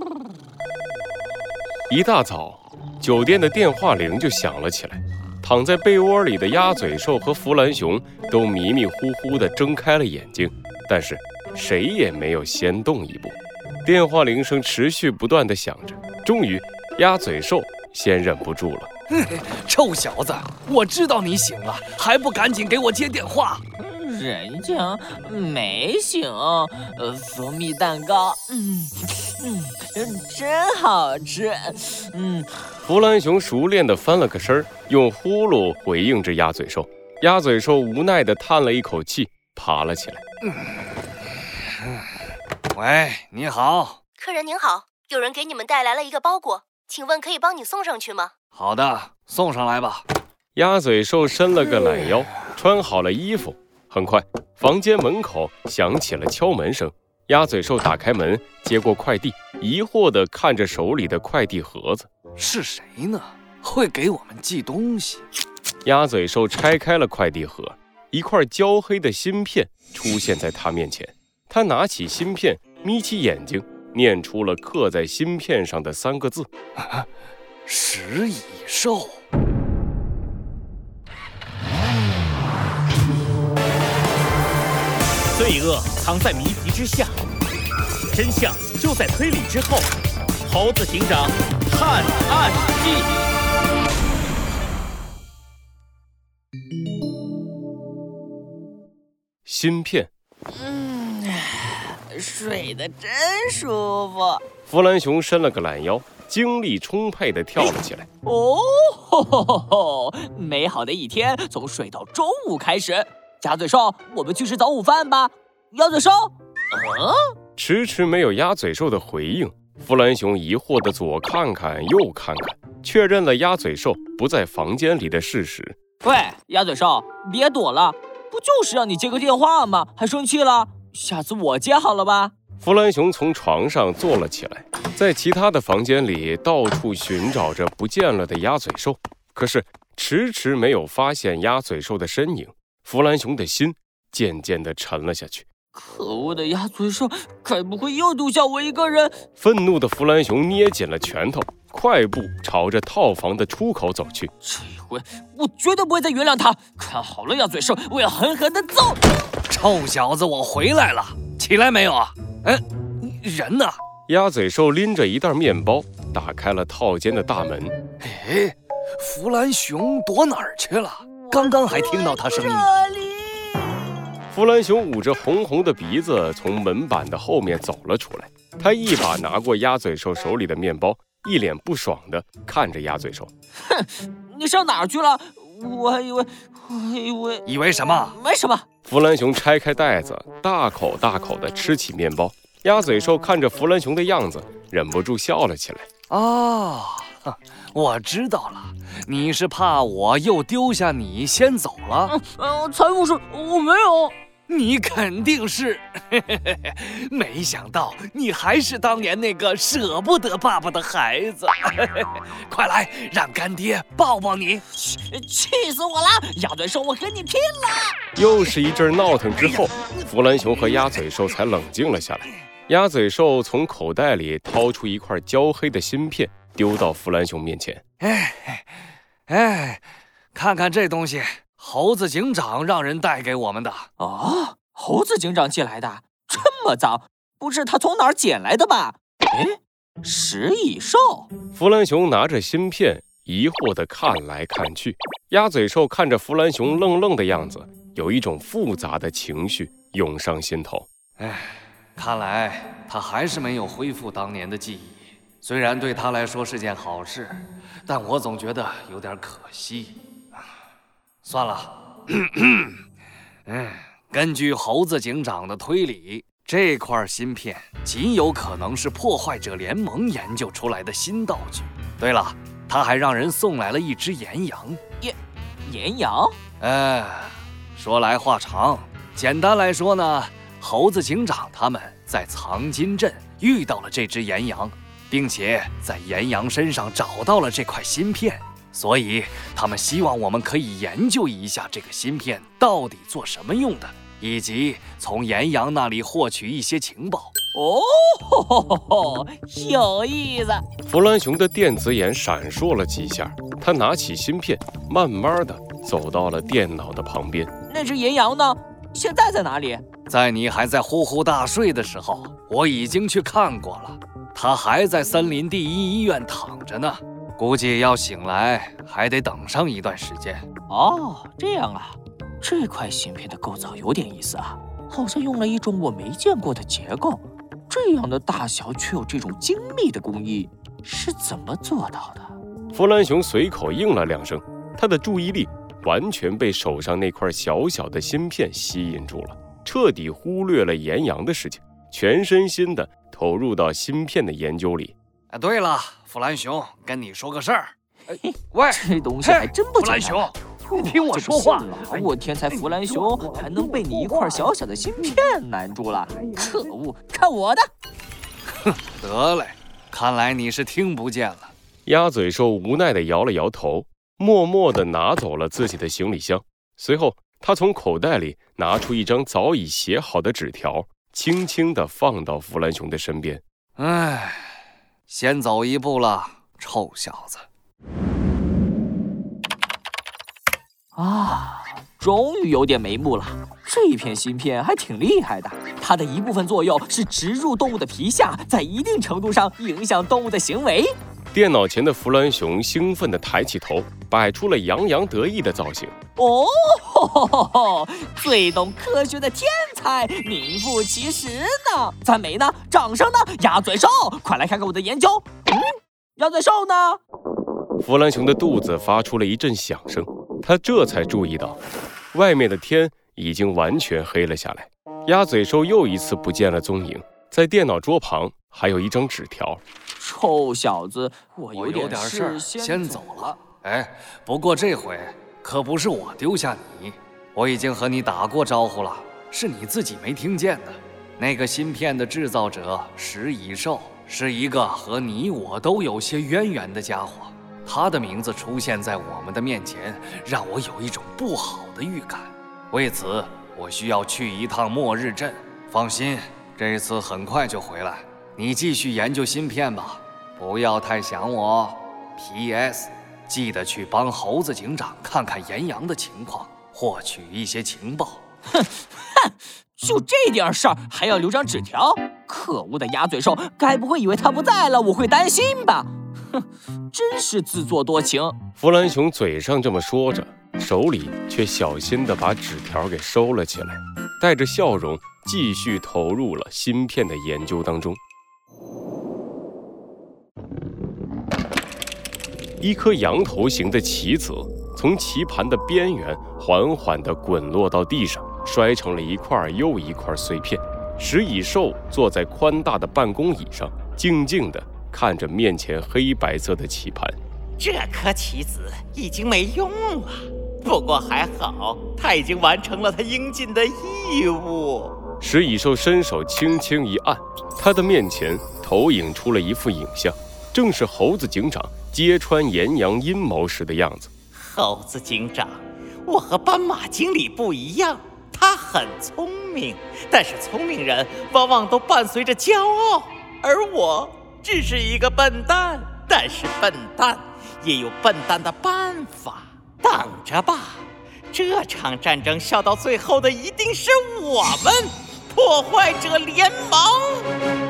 一大早，酒店的电话铃就响了起来。躺在被窝里的鸭嘴兽和弗兰熊都迷迷糊糊地睁开了眼睛，但是谁也没有先动一步。电话铃声持续不断地响着，终于，鸭嘴兽先忍不住了：“ 臭小子，我知道你醒了，还不赶紧给我接电话？”人家没醒，呃，蜂蜜蛋糕，嗯嗯，真好吃，嗯。弗兰熊熟练地翻了个身儿，用呼噜回应着鸭嘴兽。鸭嘴兽无奈地叹了一口气，爬了起来。喂，你好，客人您好，有人给你们带来了一个包裹，请问可以帮你送上去吗？好的，送上来吧。鸭嘴兽伸了个懒腰，穿好了衣服。很快，房间门口响起了敲门声。鸭嘴兽打开门，接过快递，疑惑地看着手里的快递盒子：“是谁呢？会给我们寄东西？”鸭嘴兽拆开了快递盒，一块焦黑的芯片出现在他面前。他拿起芯片，眯起眼睛，念出了刻在芯片上的三个字：“食蚁兽。”罪恶藏在谜题之下，真相就在推理之后。猴子警长探案记。芯片。嗯，睡得真舒服。弗兰熊伸了个懒腰，精力充沛地跳了起来。哦，吼吼吼吼！美好的一天从睡到中午开始。鸭嘴兽，我们去吃早午饭吧。鸭嘴兽，嗯，迟迟没有鸭嘴兽的回应。弗兰熊疑惑地左看看右看看，确认了鸭嘴兽不在房间里的事实。喂，鸭嘴兽，别躲了，不就是让你接个电话吗？还生气了？下次我接好了吧？弗兰熊从床上坐了起来，在其他的房间里到处寻找着不见了的鸭嘴兽，可是迟迟没有发现鸭嘴兽的身影。弗兰熊的心渐渐地沉了下去。可恶的鸭嘴兽，该不会又丢下我一个人？愤怒的弗兰熊捏紧了拳头，快步朝着套房的出口走去。这一回，我绝对不会再原谅他！看好了，鸭嘴兽，我要狠狠的揍！臭小子，我回来了，起来没有啊？哎，人呢？鸭嘴兽拎着一袋面包，打开了套间的大门。哎，弗兰熊躲哪儿去了？刚刚还听到他声音。弗兰熊捂着红红的鼻子从门板的后面走了出来，他一把拿过鸭嘴兽手里的面包，一脸不爽地看着鸭嘴兽：“哼，你上哪儿去了？我还以为，我还以为……以为什么？没什么。”弗兰熊拆开袋子，大口大口地吃起面包。鸭嘴兽看着弗兰熊的样子，忍不住笑了起来。哦。我知道了，你是怕我又丢下你先走了？嗯，才不是，我没有。你肯定是，没想到你还是当年那个舍不得爸爸的孩子。快来，让干爹抱抱你！气死我了！鸭嘴兽，我跟你拼了！又是一阵闹腾之后，弗兰熊和鸭嘴兽才冷静了下来。鸭嘴兽从口袋里掏出一块焦黑的芯片。丢到弗兰熊面前，哎，哎，看看这东西，猴子警长让人带给我们的。哦，猴子警长寄来的，这么脏，不是他从哪儿捡来的吧？哎，食蚁兽。弗兰熊拿着芯片，疑惑地看来看去。鸭嘴兽看着弗兰熊愣愣的样子，有一种复杂的情绪涌上心头。哎，看来他还是没有恢复当年的记忆。虽然对他来说是件好事，但我总觉得有点可惜。算了，嗯，根据猴子警长的推理，这块芯片极有可能是破坏者联盟研究出来的新道具。对了，他还让人送来了一只岩羊。岩岩羊？哎，说来话长，简单来说呢，猴子警长他们在藏金镇遇到了这只岩羊。并且在岩羊身上找到了这块芯片，所以他们希望我们可以研究一下这个芯片到底做什么用的，以及从岩羊那里获取一些情报。哦，吼吼吼吼，有意思。弗兰熊的电子眼闪烁了几下，他拿起芯片，慢慢的走到了电脑的旁边。那只岩羊呢？现在在哪里？在你还在呼呼大睡的时候，我已经去看过了，它还在森林第一医院躺着呢。估计要醒来还得等上一段时间。哦，这样啊，这块芯片的构造有点意思啊，好像用了一种我没见过的结构。这样的大小却有这种精密的工艺，是怎么做到的？弗兰熊随口应了两声，他的注意力完全被手上那块小小的芯片吸引住了。彻底忽略了岩羊的事情，全身心的投入到芯片的研究里。哎，对了，弗兰熊，跟你说个事儿。喂，这东西还真不简单。弗兰熊，你听我说话。我天才弗兰熊还能被你一块小小的芯片难住了？可恶，看我的！哼，得嘞，看来你是听不见了。鸭嘴兽无奈的摇了摇头，默默的拿走了自己的行李箱，随后。他从口袋里拿出一张早已写好的纸条，轻轻地放到弗兰熊的身边。唉，先走一步了，臭小子。啊，终于有点眉目了。这片芯片还挺厉害的，它的一部分作用是植入动物的皮下，在一定程度上影响动物的行为。电脑前的弗兰熊兴奋地抬起头，摆出了洋洋得意的造型。哦，吼吼吼吼！最懂科学的天才，名副其实呢！赞美呢？掌声呢？鸭嘴兽，快来看看我的研究。嗯，鸭嘴兽呢？弗兰熊的肚子发出了一阵响声，他这才注意到，外面的天已经完全黑了下来。鸭嘴兽又一次不见了踪影，在电脑桌旁还有一张纸条。臭小子，我有点事，先走了。哎，不过这回可不是我丢下你，我已经和你打过招呼了，是你自己没听见的。那个芯片的制造者石蚁兽是一个和你我都有些渊源的家伙，他的名字出现在我们的面前，让我有一种不好的预感。为此，我需要去一趟末日镇。放心，这次很快就回来。你继续研究芯片吧，不要太想我。P.S. 记得去帮猴子警长看看岩羊的情况，获取一些情报。哼哼，就这点事儿还要留张纸条？可恶的鸭嘴兽，该不会以为他不在了我会担心吧？哼，真是自作多情。弗兰熊嘴上这么说着，手里却小心地把纸条给收了起来，带着笑容继续投入了芯片的研究当中。一颗羊头形的棋子从棋盘的边缘缓缓地滚落到地上，摔成了一块又一块碎片。石蚁兽坐在宽大的办公椅上，静静地看着面前黑白色的棋盘。这颗棋子已经没用了，不过还好，它已经完成了它应尽的义务。石蚁兽伸手轻轻一按，他的面前投影出了一幅影像，正是猴子警长。揭穿岩羊阴谋时的样子。猴子警长，我和斑马经理不一样，他很聪明，但是聪明人往往都伴随着骄傲，而我只是一个笨蛋。但是笨蛋也有笨蛋的办法。等着吧，这场战争笑到最后的一定是我们，破坏者联盟。